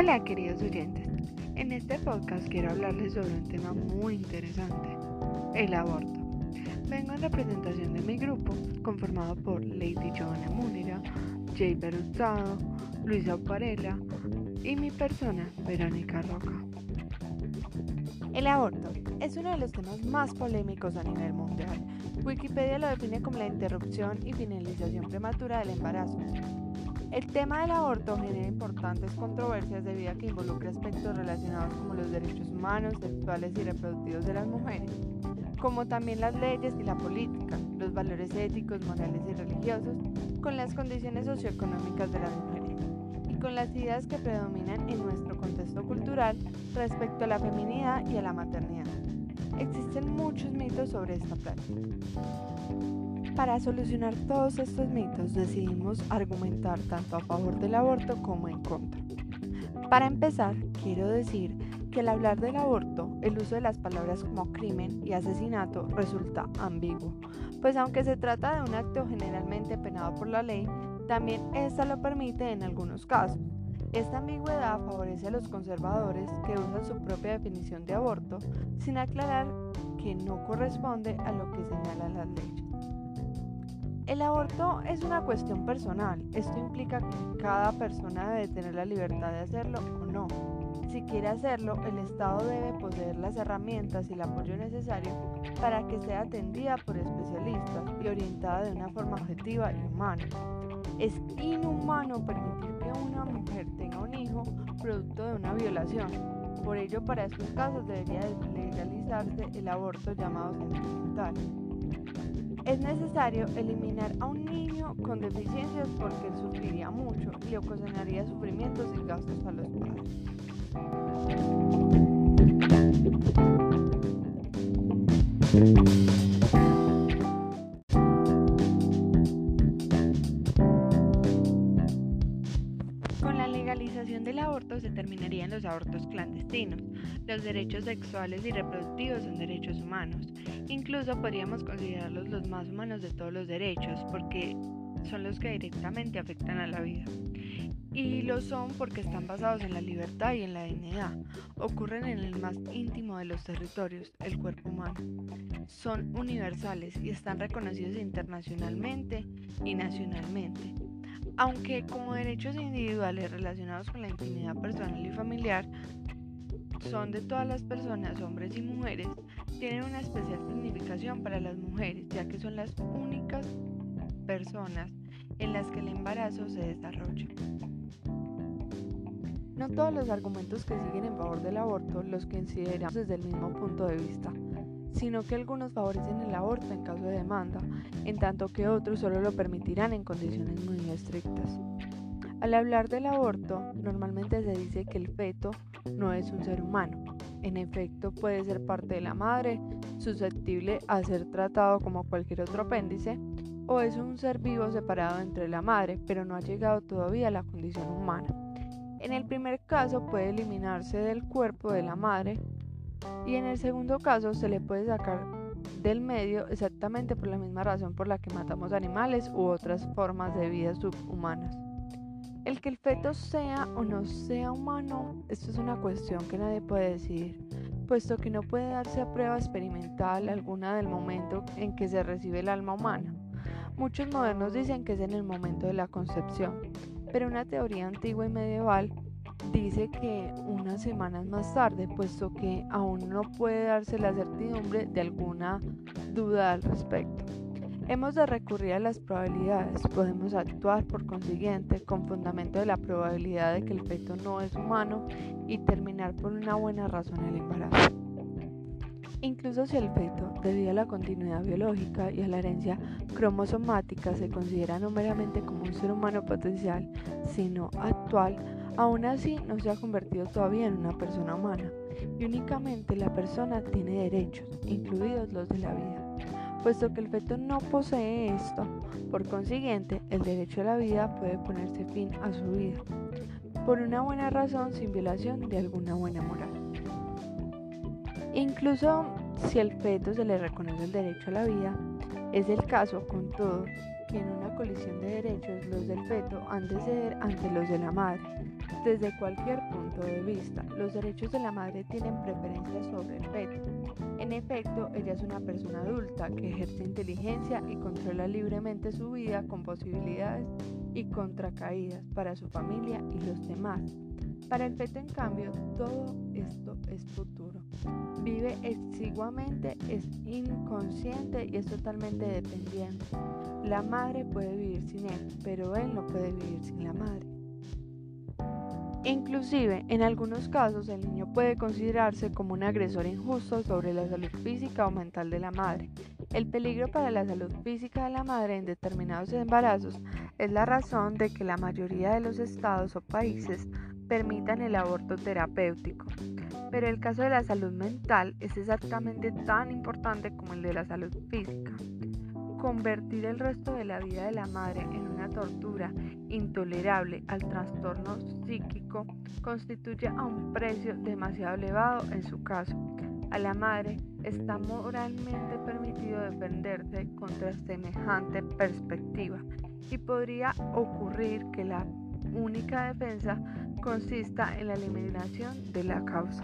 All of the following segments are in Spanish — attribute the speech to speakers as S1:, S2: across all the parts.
S1: Hola queridos oyentes, en este podcast quiero hablarles sobre un tema muy interesante, el aborto. Vengo en representación de mi grupo, conformado por Lady Joana Múnira, Jay Beruzado, Luisa Oparela y mi persona, Verónica Roca.
S2: El aborto es uno de los temas más polémicos a nivel mundial. Wikipedia lo define como la interrupción y finalización prematura del embarazo. El tema del aborto genera importantes controversias debido a que involucra aspectos relacionados como los derechos humanos, sexuales y reproductivos de las mujeres, como también las leyes y la política, los valores éticos, morales y religiosos, con las condiciones socioeconómicas de las mujeres y con las ideas que predominan en nuestro contexto cultural respecto a la feminidad y a la maternidad. Existen muchos mitos sobre esta práctica. Para solucionar todos estos mitos decidimos argumentar tanto a favor del aborto como en contra. Para empezar, quiero decir que al hablar del aborto, el uso de las palabras como crimen y asesinato resulta ambiguo, pues aunque se trata de un acto generalmente penado por la ley, también esta lo permite en algunos casos. Esta ambigüedad favorece a los conservadores que usan su propia definición de aborto sin aclarar que no corresponde a lo que señalan las leyes. El aborto es una cuestión personal. Esto implica que cada persona debe tener la libertad de hacerlo o no. Si quiere hacerlo, el Estado debe poseer las herramientas y el apoyo necesario para que sea atendida por especialistas y orientada de una forma objetiva y humana. Es inhumano permitir que una mujer tenga un hijo producto de una violación. Por ello, para estos casos debería legalizarse el aborto llamado sentimental. Es necesario eliminar a un niño con deficiencias porque sufriría mucho y ocasionaría sufrimientos y gastos a los padres.
S1: Con la legalización del aborto se terminarían los abortos clandestinos. Los derechos sexuales y reproductivos son derechos humanos. Incluso podríamos considerarlos los más humanos de todos los derechos porque son los que directamente afectan a la vida. Y lo son porque están basados en la libertad y en la dignidad. Ocurren en el más íntimo de los territorios, el cuerpo humano. Son universales y están reconocidos internacionalmente y nacionalmente aunque como derechos individuales relacionados con la intimidad personal y familiar son de todas las personas, hombres y mujeres, tienen una especial significación para las mujeres, ya que son las únicas personas en las que el embarazo se desarrolla. No todos los argumentos que siguen en favor del aborto los consideramos desde el mismo punto de vista sino que algunos favorecen el aborto en caso de demanda, en tanto que otros solo lo permitirán en condiciones muy estrictas. Al hablar del aborto, normalmente se dice que el feto no es un ser humano. En efecto, puede ser parte de la madre, susceptible a ser tratado como cualquier otro apéndice, o es un ser vivo separado entre la madre, pero no ha llegado todavía a la condición humana. En el primer caso puede eliminarse del cuerpo de la madre y en el segundo caso se le puede sacar del medio exactamente por la misma razón por la que matamos animales u otras formas de vida subhumanas. El que el feto sea o no sea humano, esto es una cuestión que nadie puede decidir, puesto que no puede darse a prueba experimental alguna del momento en que se recibe el alma humana. Muchos modernos dicen que es en el momento de la concepción, pero una teoría antigua y medieval dice que unas semanas más tarde, puesto que aún no puede darse la certidumbre de alguna duda al respecto. Hemos de recurrir a las probabilidades, podemos actuar por consiguiente con fundamento de la probabilidad de que el feto no es humano y terminar por una buena razón el embarazo. Incluso si el feto, debido a la continuidad biológica y a la herencia cromosomática, se considera no meramente como un ser humano potencial, sino actual, Aún así, no se ha convertido todavía en una persona humana y únicamente la persona tiene derechos, incluidos los de la vida. Puesto que el feto no posee esto, por consiguiente, el derecho a la vida puede ponerse fin a su vida, por una buena razón sin violación de alguna buena moral. Incluso si al feto se le reconoce el derecho a la vida, es el caso, con todo, que en una colisión de derechos los del feto han de ceder ante los de la madre, desde cualquier punto de vista. Los derechos de la madre tienen preferencia sobre el feto. En efecto, ella es una persona adulta que ejerce inteligencia y controla libremente su vida con posibilidades y contracaídas para su familia y los demás. Para el feto, en cambio, todo esto es futuro. Vive exiguamente, es inconsciente y es totalmente dependiente. La madre puede vivir sin él, pero él no puede vivir sin la madre. Inclusive, en algunos casos, el niño puede considerarse como un agresor injusto sobre la salud física o mental de la madre. El peligro para la salud física de la madre en determinados embarazos es la razón de que la mayoría de los estados o países permitan el aborto terapéutico. Pero el caso de la salud mental es exactamente tan importante como el de la salud física. Convertir el resto de la vida de la madre en una tortura intolerable al trastorno psíquico constituye a un precio demasiado elevado en su caso. A la madre está moralmente permitido defenderse contra semejante perspectiva y podría ocurrir que la única defensa consista en la eliminación de la causa.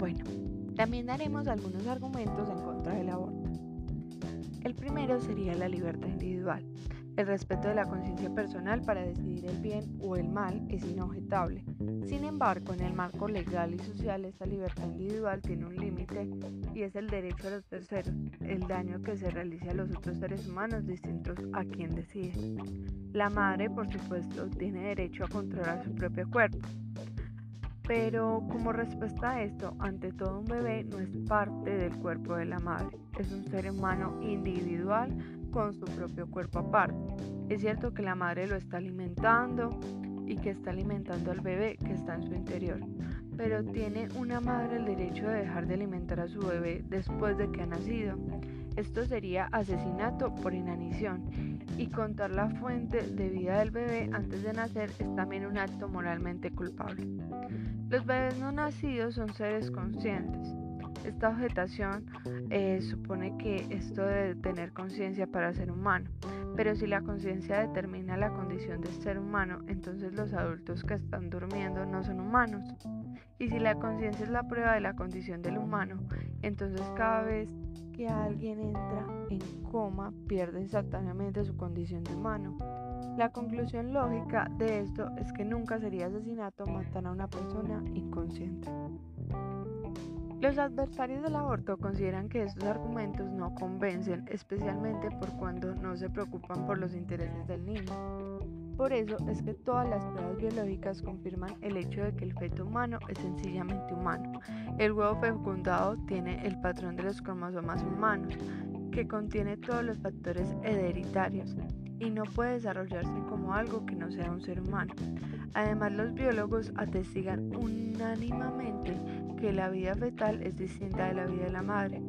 S1: Bueno, también daremos algunos argumentos en contra del aborto. El primero sería la libertad individual. El respeto de la conciencia personal para decidir el bien o el mal es inobjetable. Sin embargo, en el marco legal y social esta libertad individual tiene un límite y es el derecho a los terceros, el daño que se realice a los otros seres humanos distintos a quien decide. La madre, por supuesto, tiene derecho a controlar su propio cuerpo. Pero como respuesta a esto, ante todo un bebé no es parte del cuerpo de la madre, es un ser humano individual con su propio cuerpo aparte. Es cierto que la madre lo está alimentando y que está alimentando al bebé que está en su interior, pero tiene una madre el derecho de dejar de alimentar a su bebé después de que ha nacido. Esto sería asesinato por inanición y contar la fuente de vida del bebé antes de nacer es también un acto moralmente culpable. Los bebés no nacidos son seres conscientes esta objetación eh, supone que esto de tener conciencia para ser humano, pero si la conciencia determina la condición de ser humano, entonces los adultos que están durmiendo no son humanos. Y si la conciencia es la prueba de la condición del humano, entonces cada vez que alguien entra en coma pierde instantáneamente su condición de humano. La conclusión lógica de esto es que nunca sería asesinato matar a una persona inconsciente. Los adversarios del aborto consideran que estos argumentos no convencen, especialmente por cuando no se preocupan por los intereses del niño. Por eso es que todas las pruebas biológicas confirman el hecho de que el feto humano es sencillamente humano. El huevo fecundado tiene el patrón de los cromosomas humanos, que contiene todos los factores hereditarios y no puede desarrollarse como algo que no sea un ser humano. Además, los biólogos atestigan unánimamente que la vida fetal es distinta de la vida de la madre,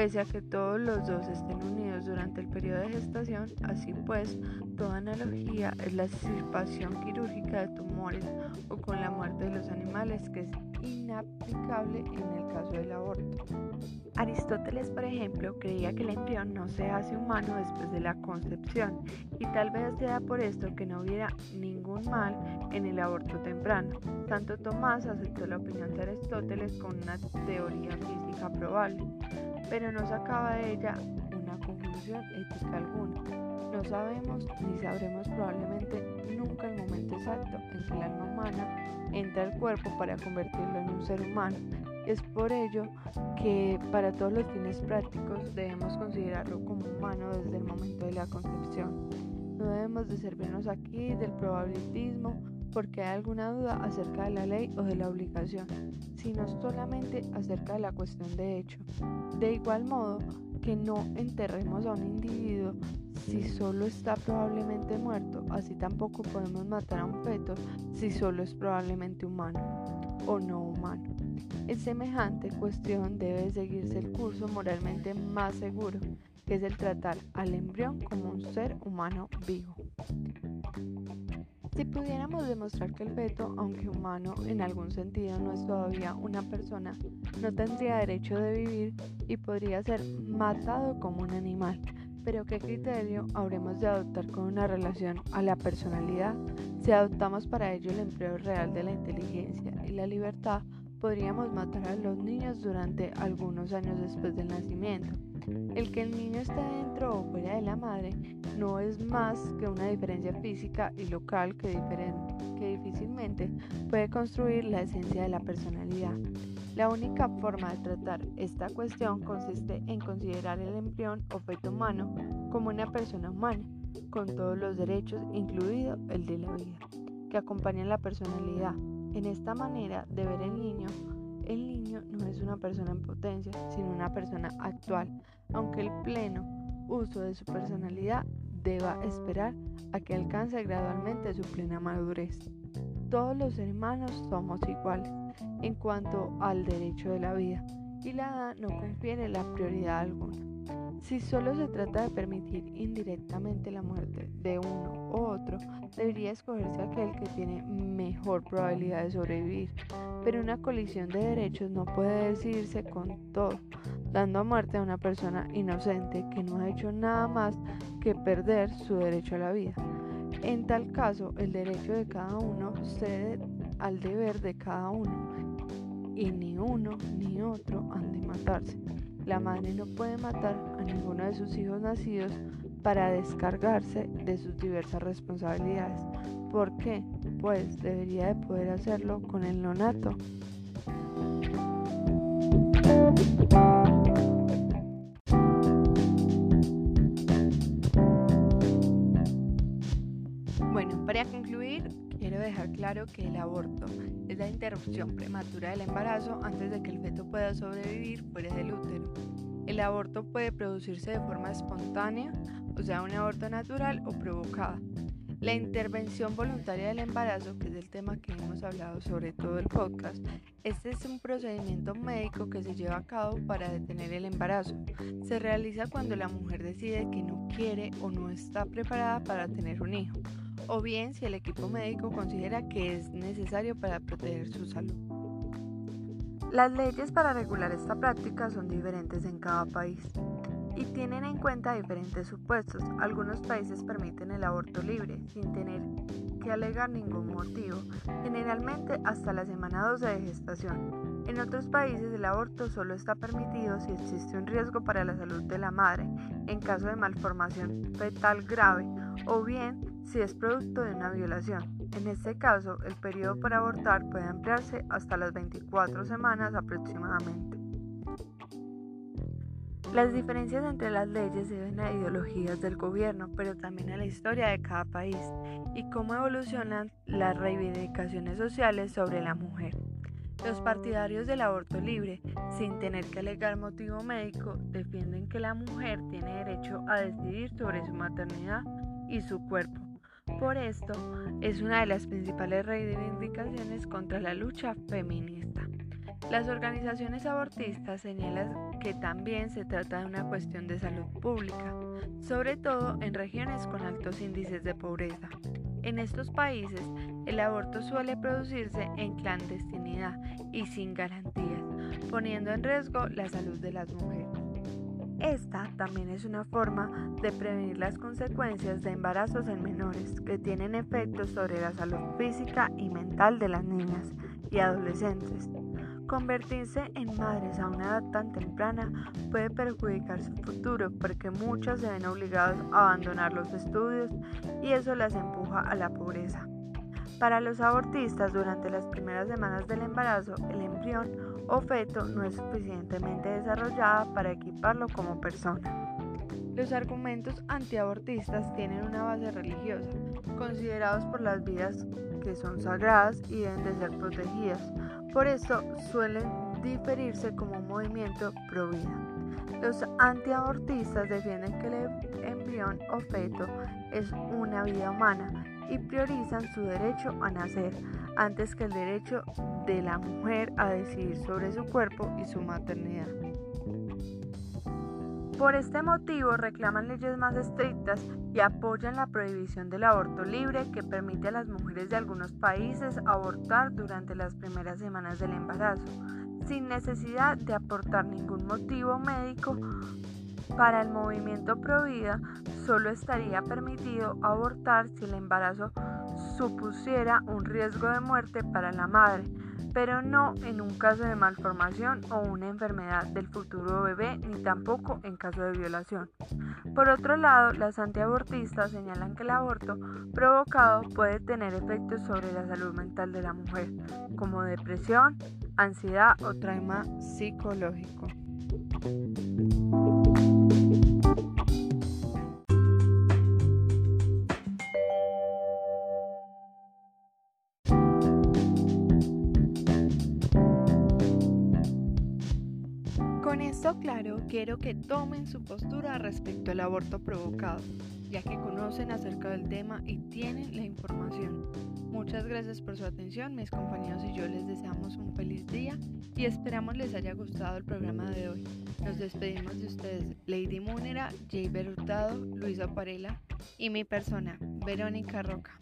S1: pese a que todos los dos estén unidos durante el periodo de gestación, así pues, toda analogía es la extirpación quirúrgica de tumores o con la muerte de los animales, que es inaplicable en el caso del aborto. Aristóteles, por ejemplo, creía que el embrión no se hace humano después de la concepción y tal vez sea por esto que no hubiera ningún mal en el aborto temprano. Santo Tomás aceptó la opinión de Aristóteles con una teoría física probable, pero no sacaba de ella una conclusión ética alguna. No sabemos ni sabremos probablemente nunca el momento exacto en que el alma humana entra al cuerpo para convertirlo en un ser humano es por ello que para todos los fines prácticos debemos considerarlo como humano desde el momento de la concepción. No debemos de servirnos aquí del probabilismo porque hay alguna duda acerca de la ley o de la obligación, sino solamente acerca de la cuestión de hecho. De igual modo, que no enterremos a un individuo si solo está probablemente muerto, así tampoco podemos matar a un feto si solo es probablemente humano o no humano. En semejante cuestión debe seguirse el curso moralmente más seguro, que es el tratar al embrión como un ser humano vivo. Si pudiéramos demostrar que el feto, aunque humano, en algún sentido no es todavía una persona, no tendría derecho de vivir y podría ser matado como un animal. Pero ¿qué criterio habremos de adoptar con una relación a la personalidad? Si adoptamos para ello el empleo real de la inteligencia y la libertad, podríamos matar a los niños durante algunos años después del nacimiento. El que el niño esté dentro o fuera de la madre no es más que una diferencia física y local que, difícilmente puede construir la esencia de la personalidad. La única forma de tratar esta cuestión consiste en considerar el embrión o feto humano como una persona humana, con todos los derechos, incluido el de la vida, que acompañan la personalidad. En esta manera de ver el niño, el niño no es una persona en potencia, sino una persona actual, aunque el pleno uso de su personalidad deba esperar a que alcance gradualmente su plena madurez. Todos los hermanos somos iguales en cuanto al derecho de la vida y la edad no confiere la prioridad alguna. Si solo se trata de permitir indirectamente la muerte de uno u otro, debería escogerse aquel que tiene mejor probabilidad de sobrevivir. Pero una colisión de derechos no puede decidirse con todo, dando a muerte a una persona inocente que no ha hecho nada más que perder su derecho a la vida. En tal caso, el derecho de cada uno cede al deber de cada uno, y ni uno ni otro han de matarse. La madre no puede matar a ninguno de sus hijos nacidos para descargarse de sus diversas responsabilidades. ¿Por qué? Pues debería de poder hacerlo con el nonato. Claro que el aborto es la interrupción prematura del embarazo antes de que el feto pueda sobrevivir fuera del útero. El aborto puede producirse de forma espontánea, o sea, un aborto natural o provocada. La intervención voluntaria del embarazo, que es el tema que hemos hablado sobre todo el podcast, este es un procedimiento médico que se lleva a cabo para detener el embarazo. Se realiza cuando la mujer decide que no quiere o no está preparada para tener un hijo o bien si el equipo médico considera que es necesario para proteger su salud. Las leyes para regular esta práctica son diferentes en cada país y tienen en cuenta diferentes supuestos. Algunos países permiten el aborto libre sin tener que alegar ningún motivo, generalmente hasta la semana 12 de gestación. En otros países el aborto solo está permitido si existe un riesgo para la salud de la madre en caso de malformación fetal grave o bien si es producto de una violación. En este caso, el periodo para abortar puede ampliarse hasta las 24 semanas aproximadamente. Las diferencias entre las leyes se deben a ideologías del gobierno, pero también a la historia de cada país y cómo evolucionan las reivindicaciones sociales sobre la mujer. Los partidarios del aborto libre, sin tener que alegar motivo médico, defienden que la mujer tiene derecho a decidir sobre su maternidad y su cuerpo. Por esto, es una de las principales reivindicaciones contra la lucha feminista. Las organizaciones abortistas señalan que también se trata de una cuestión de salud pública, sobre todo en regiones con altos índices de pobreza. En estos países, el aborto suele producirse en clandestinidad y sin garantías, poniendo en riesgo la salud de las mujeres. Esta también es una forma de prevenir las consecuencias de embarazos en menores que tienen efectos sobre la salud física y mental de las niñas y adolescentes. Convertirse en madres a una edad tan temprana puede perjudicar su futuro porque muchas se ven obligadas a abandonar los estudios y eso las empuja a la pobreza. Para los abortistas, durante las primeras semanas del embarazo, el embrión o feto no es suficientemente desarrollada para equiparlo como persona. Los argumentos antiabortistas tienen una base religiosa, considerados por las vidas que son sagradas y deben de ser protegidas. Por esto suelen diferirse como un movimiento pro vida. Los antiabortistas defienden que el embrión o feto es una vida humana y priorizan su derecho a nacer antes que el derecho de la mujer a decidir sobre su cuerpo y su maternidad.
S2: Por este motivo reclaman leyes más estrictas y apoyan la prohibición del aborto libre que permite a las mujeres de algunos países abortar durante las primeras semanas del embarazo, sin necesidad de aportar ningún motivo médico. Para el movimiento Provida solo estaría permitido abortar si el embarazo supusiera un riesgo de muerte para la madre, pero no en un caso de malformación o una enfermedad del futuro bebé, ni tampoco en caso de violación. Por otro lado, las antiabortistas señalan que el aborto provocado puede tener efectos sobre la salud mental de la mujer, como depresión, ansiedad o trauma psicológico. Esto claro, quiero que tomen su postura respecto al aborto provocado, ya que conocen acerca del tema y tienen la información. Muchas gracias por su atención, mis compañeros y yo les deseamos un feliz día y esperamos les haya gustado el programa de hoy. Nos despedimos de ustedes, Lady Múnera, Jay Berutado, Luisa Parela y mi persona, Verónica Roca.